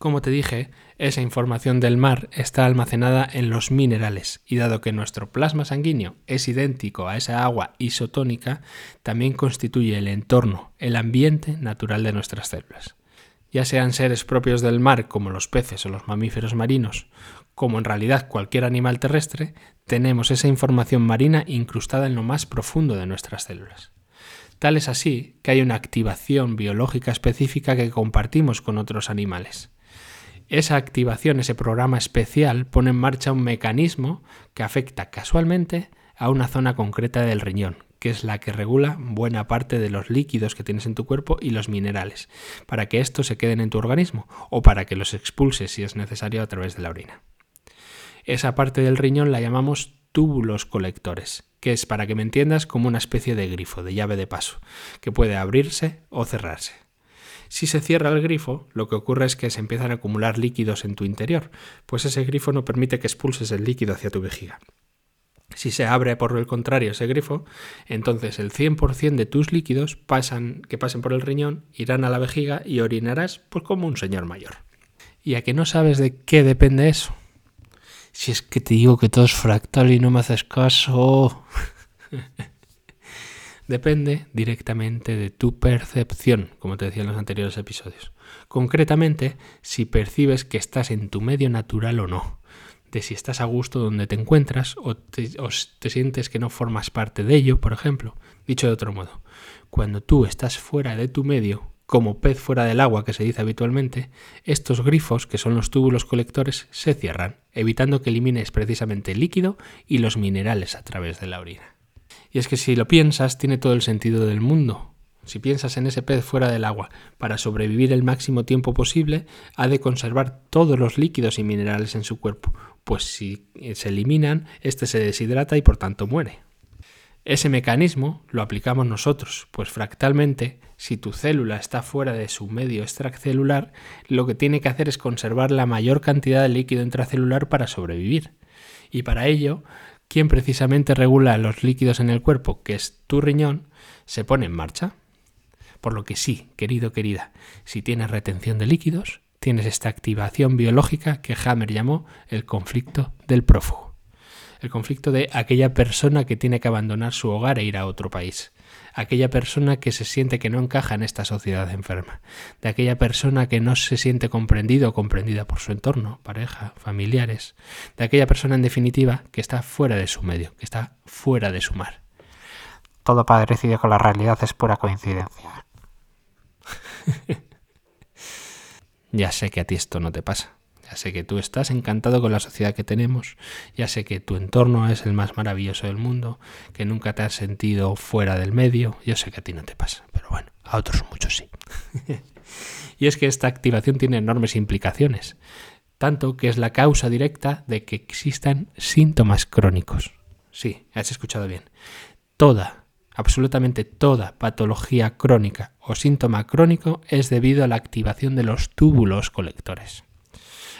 Speaker 1: Como te dije, esa información del mar está almacenada en los minerales y dado que nuestro plasma sanguíneo es idéntico a esa agua isotónica, también constituye el entorno, el ambiente natural de nuestras células. Ya sean seres propios del mar como los peces o los mamíferos marinos, como en realidad cualquier animal terrestre, tenemos esa información marina incrustada en lo más profundo de nuestras células. Tal es así que hay una activación biológica específica que compartimos con otros animales. Esa activación, ese programa especial, pone en marcha un mecanismo que afecta casualmente a una zona concreta del riñón, que es la que regula buena parte de los líquidos que tienes en tu cuerpo y los minerales, para que estos se queden en tu organismo o para que los expulses si es necesario a través de la orina. Esa parte del riñón la llamamos túbulos colectores, que es, para que me entiendas, como una especie de grifo, de llave de paso, que puede abrirse o cerrarse. Si se cierra el grifo, lo que ocurre es que se empiezan a acumular líquidos en tu interior, pues ese grifo no permite que expulses el líquido hacia tu vejiga. Si se abre por el contrario ese grifo, entonces el 100% de tus líquidos pasan, que pasen por el riñón irán a la vejiga y orinarás pues como un señor mayor. ¿Y a que no sabes de qué depende eso? Si es que te digo que todo es fractal y no me haces caso. depende directamente de tu percepción, como te decía en los anteriores episodios. Concretamente, si percibes que estás en tu medio natural o no, de si estás a gusto donde te encuentras o te, sientes que no formas parte de ello, por ejemplo. Dicho de otro modo, cuando tú estás fuera de tu medio, como pez fuera del agua que se dice habitualmente, estos grifos, que son los túbulos colectores, se cierran, evitando que elimines precisamente el líquido y los minerales a través de la orina. Y es que si lo piensas, tiene todo el sentido del mundo. Si piensas en ese pez fuera del agua, para sobrevivir el máximo tiempo posible, ha de conservar todos los líquidos y minerales en su cuerpo, pues si se eliminan, éste se deshidrata y por tanto muere. Ese mecanismo lo aplicamos nosotros, pues fractalmente, si tu célula está fuera de su medio extracelular, lo que tiene que hacer es conservar la mayor cantidad de líquido intracelular para sobrevivir. Y para ello quien precisamente regula los líquidos en el cuerpo, que es tu riñón, se pone en marcha. Por lo que sí, querido, querida, si tienes retención de líquidos, tienes esta activación biológica que Hammer llamó el conflicto del prófugo. el conflicto de aquella persona que tiene que abandonar su hogar e ir a otro país, aquella persona que se siente que no encaja en esta sociedad enferma, de aquella persona que no se siente comprendido o comprendida por su entorno, pareja, familiares, de aquella persona en definitiva que está fuera de su medio, que está fuera de su mar.
Speaker 2: Todo padecido con la realidad es pura coincidencia.
Speaker 1: ya sé que a ti esto no te pasa. Ya sé que tú estás encantado con la sociedad que tenemos, ya sé que tu entorno es el más maravilloso del mundo, que nunca te has sentido fuera del medio, yo sé que a ti no te pasa, pero bueno, a otros muchos sí. y es que esta activación tiene enormes implicaciones, tanto que es la causa directa de que existan síntomas crónicos. Sí, has escuchado bien. Toda, absolutamente toda patología crónica o síntoma crónico es debido a la activación de los túbulos colectores.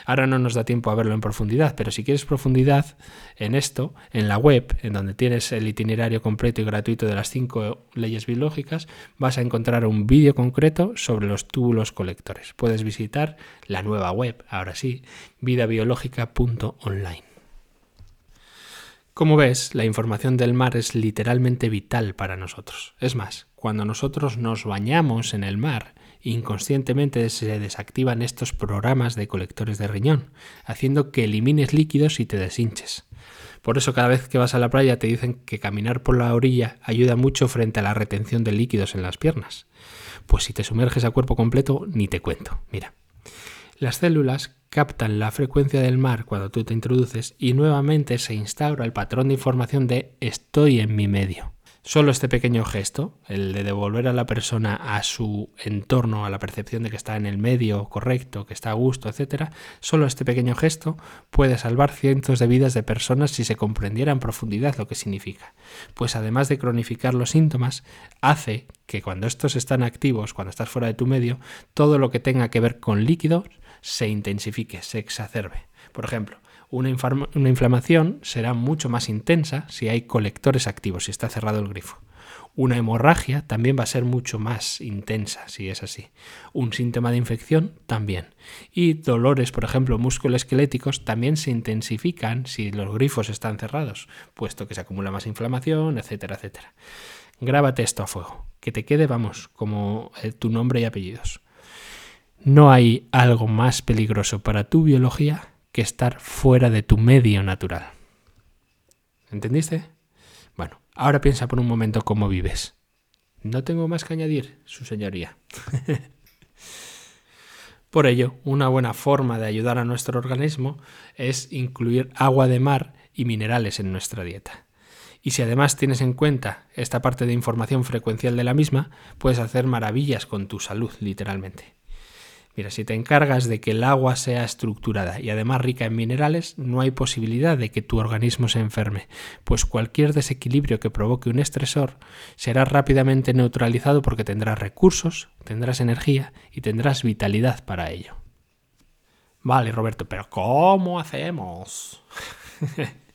Speaker 1: Ahora no nos da tiempo a verlo en profundidad, pero si quieres profundidad en esto, en la web, en donde tienes el itinerario completo y gratuito de las cinco leyes biológicas, vas a encontrar un vídeo concreto sobre los túbulos colectores. Puedes visitar la nueva web, ahora sí, vidabiológica.online. Como ves, la información del mar es literalmente vital para nosotros. Es más, cuando nosotros nos bañamos en el mar, inconscientemente se desactivan estos programas de colectores de riñón, haciendo que elimines líquidos y te deshinches. Por eso cada vez que vas a la playa te dicen que caminar por la orilla ayuda mucho frente a la retención de líquidos en las piernas. Pues si te sumerges a cuerpo completo, ni te cuento. Mira, las células captan la frecuencia del mar cuando tú te introduces y nuevamente se instaura el patrón de información de estoy en mi medio. Solo este pequeño gesto, el de devolver a la persona a su entorno, a la percepción de que está en el medio correcto, que está a gusto, etc., solo este pequeño gesto puede salvar cientos de vidas de personas si se comprendiera en profundidad lo que significa. Pues además de cronificar los síntomas, hace que cuando estos están activos, cuando estás fuera de tu medio, todo lo que tenga que ver con líquidos se intensifique, se exacerbe. Por ejemplo, una, inflamación será mucho más intensa si hay colectores activos, si está cerrado el grifo. Una hemorragia también va a ser mucho más intensa si es así. Un síntoma de infección también. Y dolores, por ejemplo, musculoesqueléticos también se intensifican si los grifos están cerrados, puesto que se acumula más inflamación, etcétera, etcétera. Grábate esto a fuego, que te quede, vamos, como eh, tu nombre y apellidos. No hay algo más peligroso para tu biología que estar fuera de tu medio natural. ¿Entendiste? Bueno, ahora piensa por un momento cómo vives. No tengo más que añadir, su señoría. por ello, una buena forma de ayudar a nuestro organismo es incluir agua de mar y minerales en nuestra dieta. Y si además tienes en cuenta esta parte de información frecuencial de la misma, puedes hacer maravillas con tu salud, literalmente. Mira, si te encargas de que el agua sea estructurada y además rica en minerales, no hay posibilidad de que tu organismo se enferme, pues cualquier desequilibrio que provoque un estresor será rápidamente neutralizado porque tendrás recursos, tendrás energía y tendrás vitalidad para ello. Vale, Roberto, pero ¿cómo hacemos?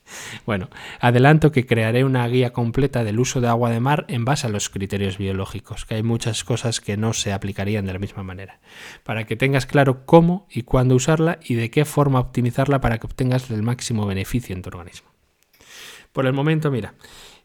Speaker 1: Bueno, adelanto que crearé una guía completa del uso de agua de mar en base a los criterios biológicos, que hay muchas cosas que no se aplicarían de la misma manera, para que tengas claro cómo y cuándo usarla y de qué forma optimizarla para que obtengas el máximo beneficio en tu organismo. Por el momento, mira,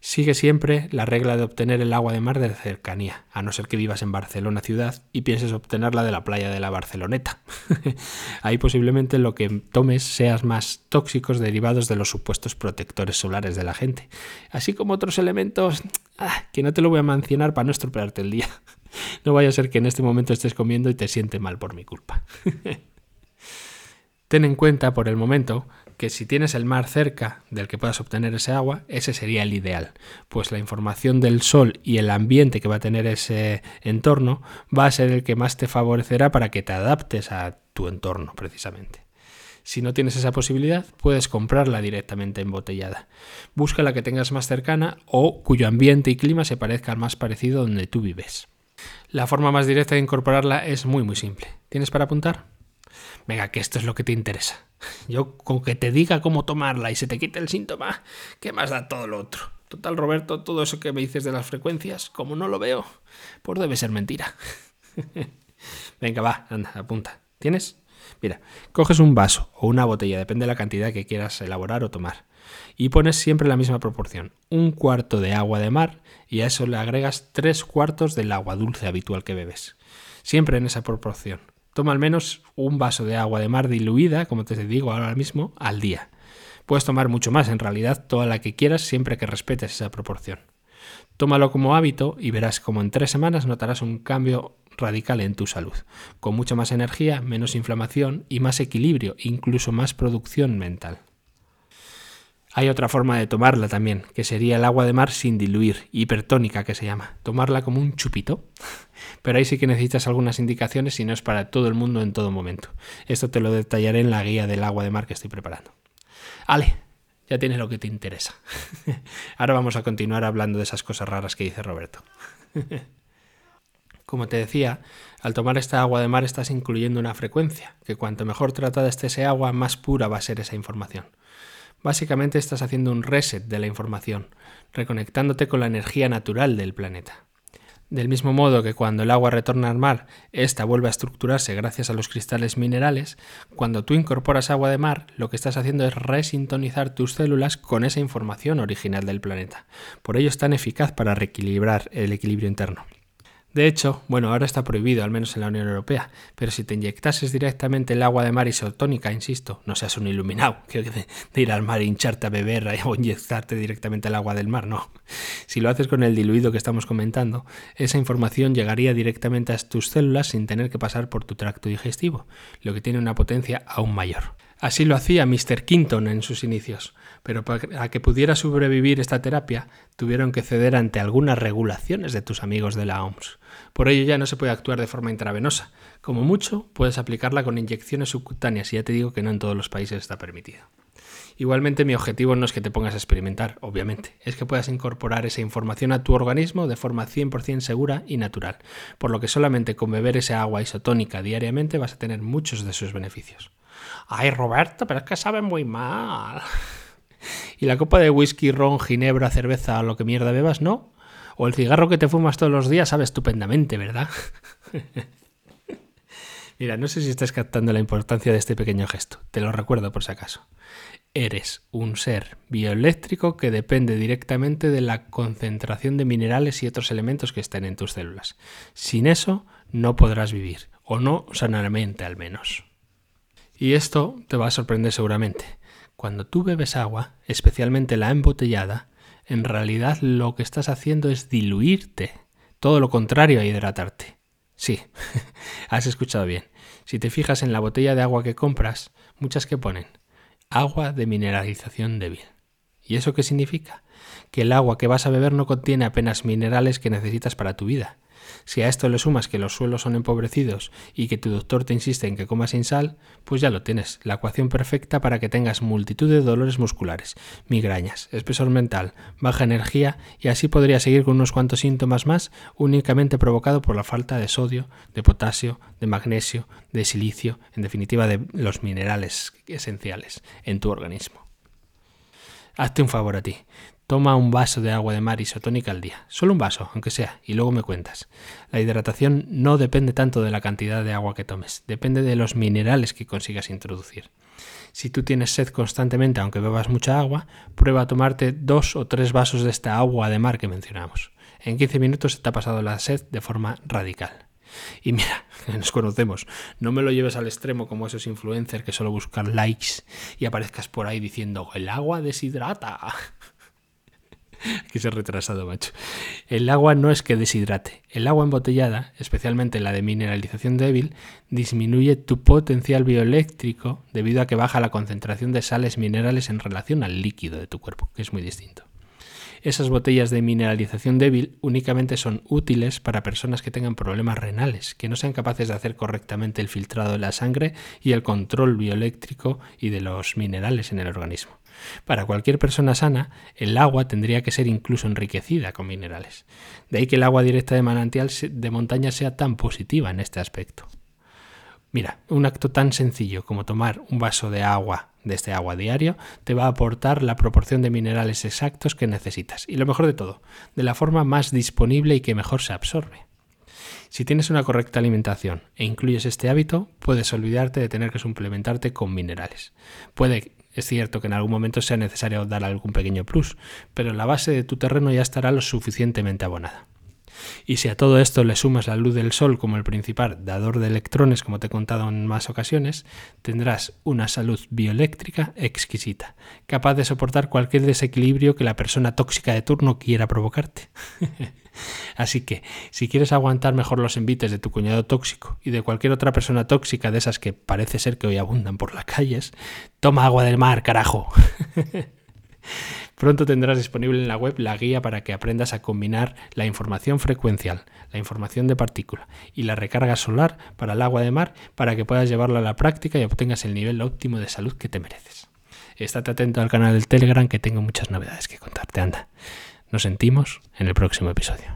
Speaker 1: sigue siempre la regla de obtener el agua de mar de cercanía, a no ser que vivas en Barcelona ciudad y pienses obtenerla de la playa de la Barceloneta. Ahí posiblemente lo que tomes seas más tóxicos derivados de los supuestos protectores solares de la gente, así como otros elementos ah, que no te lo voy a mencionar para no estropearte el día. No vaya a ser que en este momento estés comiendo y te siente mal por mi culpa. Ten en cuenta por el momento que si tienes el mar cerca del que puedas obtener ese agua, ese sería el ideal, pues la información del sol y el ambiente que va a tener ese entorno va a ser el que más te favorecerá para que te adaptes a tu entorno precisamente. Si no tienes esa posibilidad, puedes comprarla directamente embotellada. Busca la que tengas más cercana o cuyo ambiente y clima se parezca al más parecido donde tú vives. La forma más directa de incorporarla es muy muy simple. ¿Tienes para apuntar? Venga, que esto es lo que te interesa. Yo con que te diga cómo tomarla y se te quite el síntoma, ¿qué más da todo lo otro? Total, Roberto, todo eso que me dices de las frecuencias, como no lo veo, pues debe ser mentira. Venga, va, anda, apunta. ¿Tienes? Mira, coges un vaso o una botella, depende de la cantidad que quieras elaborar o tomar. Y pones siempre la misma proporción, un cuarto de agua de mar y a eso le agregas tres cuartos del agua dulce habitual que bebes. Siempre en esa proporción. Toma al menos un vaso de agua de mar diluida, como te digo ahora mismo, al día. Puedes tomar mucho más, en realidad toda la que quieras siempre que respetes esa proporción. Tómalo como hábito y verás como en tres semanas notarás un cambio radical en tu salud, con mucha más energía, menos inflamación y más equilibrio, incluso más producción mental. Hay otra forma de tomarla también, que sería el agua de mar sin diluir, hipertónica que se llama, tomarla como un chupito. Pero ahí sí que necesitas algunas indicaciones y no es para todo el mundo en todo momento. Esto te lo detallaré en la guía del agua de mar que estoy preparando. Ale, ya tienes lo que te interesa. Ahora vamos a continuar hablando de esas cosas raras que dice Roberto. Como te decía, al tomar esta agua de mar estás incluyendo una frecuencia, que cuanto mejor tratada esté ese agua, más pura va a ser esa información. Básicamente estás haciendo un reset de la información, reconectándote con la energía natural del planeta. Del mismo modo que cuando el agua retorna al mar, ésta vuelve a estructurarse gracias a los cristales minerales, cuando tú incorporas agua de mar, lo que estás haciendo es resintonizar tus células con esa información original del planeta. Por ello es tan eficaz para reequilibrar el equilibrio interno. De hecho, bueno, ahora está prohibido, al menos en la Unión Europea, pero si te inyectases directamente el agua de mar isotónica, insisto, no seas un iluminado, que de, ir al mar, hincharte a beber o inyectarte directamente el agua del mar, no. Si lo haces con el diluido que estamos comentando, esa información llegaría directamente a tus células sin tener que pasar por tu tracto digestivo, lo que tiene una potencia aún mayor. Así lo hacía Mr. Quinton en sus inicios, pero para que pudiera sobrevivir esta terapia tuvieron que ceder ante algunas regulaciones de tus amigos de la OMS. Por ello ya no se puede actuar de forma intravenosa. Como mucho, puedes aplicarla con inyecciones subcutáneas y ya te digo que no en todos los países está permitido. Igualmente mi objetivo no es que te pongas a experimentar, obviamente, es que puedas incorporar esa información a tu organismo de forma 100% segura y natural, por lo que solamente con beber esa agua isotónica diariamente vas a tener muchos de sus beneficios. Ay, Roberto, pero es que saben muy mal. ¿Y la copa de whisky, ron, ginebra, cerveza, lo que mierda bebas, no? O el cigarro que te fumas todos los días sabe estupendamente, ¿verdad? Mira, no sé si estás captando la importancia de este pequeño gesto. Te lo recuerdo por si acaso. Eres un ser bioeléctrico que depende directamente de la concentración de minerales y otros elementos que estén en tus células. Sin eso no podrás vivir, o no sanamente al menos. Y esto te va a sorprender seguramente. Cuando tú bebes agua, especialmente la embotellada, en realidad lo que estás haciendo es diluirte, todo lo contrario a hidratarte. Sí, has escuchado bien. Si te fijas en la botella de agua que compras, muchas que ponen agua de mineralización débil. ¿Y eso qué significa? Que el agua que vas a beber no contiene apenas minerales que necesitas para tu vida, si a esto le sumas que los suelos son empobrecidos y que tu doctor te insiste en que comas sin sal, pues ya lo tienes, la ecuación perfecta para que tengas multitud de dolores musculares, migrañas, espesor mental, baja energía y así podría seguir con unos cuantos síntomas más únicamente provocado por la falta de sodio, de potasio, de magnesio, de silicio, en definitiva de los minerales esenciales en tu organismo. Hazte un favor a ti. Toma un vaso de agua de mar isotónica al día, solo un vaso, aunque sea, y luego me cuentas. La hidratación no depende tanto de la cantidad de agua que tomes, depende de los minerales que consigas introducir. Si tú tienes sed constantemente, aunque bebas mucha agua, prueba a tomarte dos o tres vasos de esta agua de mar que mencionamos. En 15 minutos se te ha pasado la sed de forma radical. Y mira, nos conocemos, no me lo lleves al extremo como esos influencers que solo buscan likes y aparezcas por ahí diciendo el agua deshidrata. que ser retrasado, macho. El agua no es que deshidrate. El agua embotellada, especialmente la de mineralización débil, disminuye tu potencial bioeléctrico debido a que baja la concentración de sales minerales en relación al líquido de tu cuerpo, que es muy distinto. Esas botellas de mineralización débil únicamente son útiles para personas que tengan problemas renales, que no sean capaces de hacer correctamente el filtrado de la sangre y el control bioeléctrico y de los minerales en el organismo. Para cualquier persona sana, el agua tendría que ser incluso enriquecida con minerales. De ahí que el agua directa de manantial de montaña sea tan positiva en este aspecto. Mira, un acto tan sencillo como tomar un vaso de agua de este agua diario te va a aportar la proporción de minerales exactos que necesitas y lo mejor de todo, de la forma más disponible y que mejor se absorbe. Si tienes una correcta alimentación e incluyes este hábito, puedes olvidarte de tener que suplementarte con minerales. Puede Es cierto que en algún momento sea necesario dar algún pequeño plus, pero la base de tu terreno ya estará lo suficientemente abonada. Y si a todo esto le sumas la luz del sol como el principal dador de electrones, como te he contado en más ocasiones, tendrás una salud bioeléctrica exquisita, capaz de soportar cualquier desequilibrio que la persona tóxica de turno quiera provocarte. Así que, si quieres aguantar mejor los envites de tu cuñado tóxico y de cualquier otra persona tóxica de esas que parece ser que hoy abundan por las calles, toma agua del mar, carajo. Pronto tendrás disponible en la web la guía para que aprendas a combinar la información frecuencial, la información de partícula y la recarga solar para el agua de mar para que puedas llevarla a la práctica y obtengas el nivel óptimo de salud que te mereces. Estate atento al canal del Telegram que tengo muchas novedades que contarte. Anda. Nos sentimos en el próximo episodio.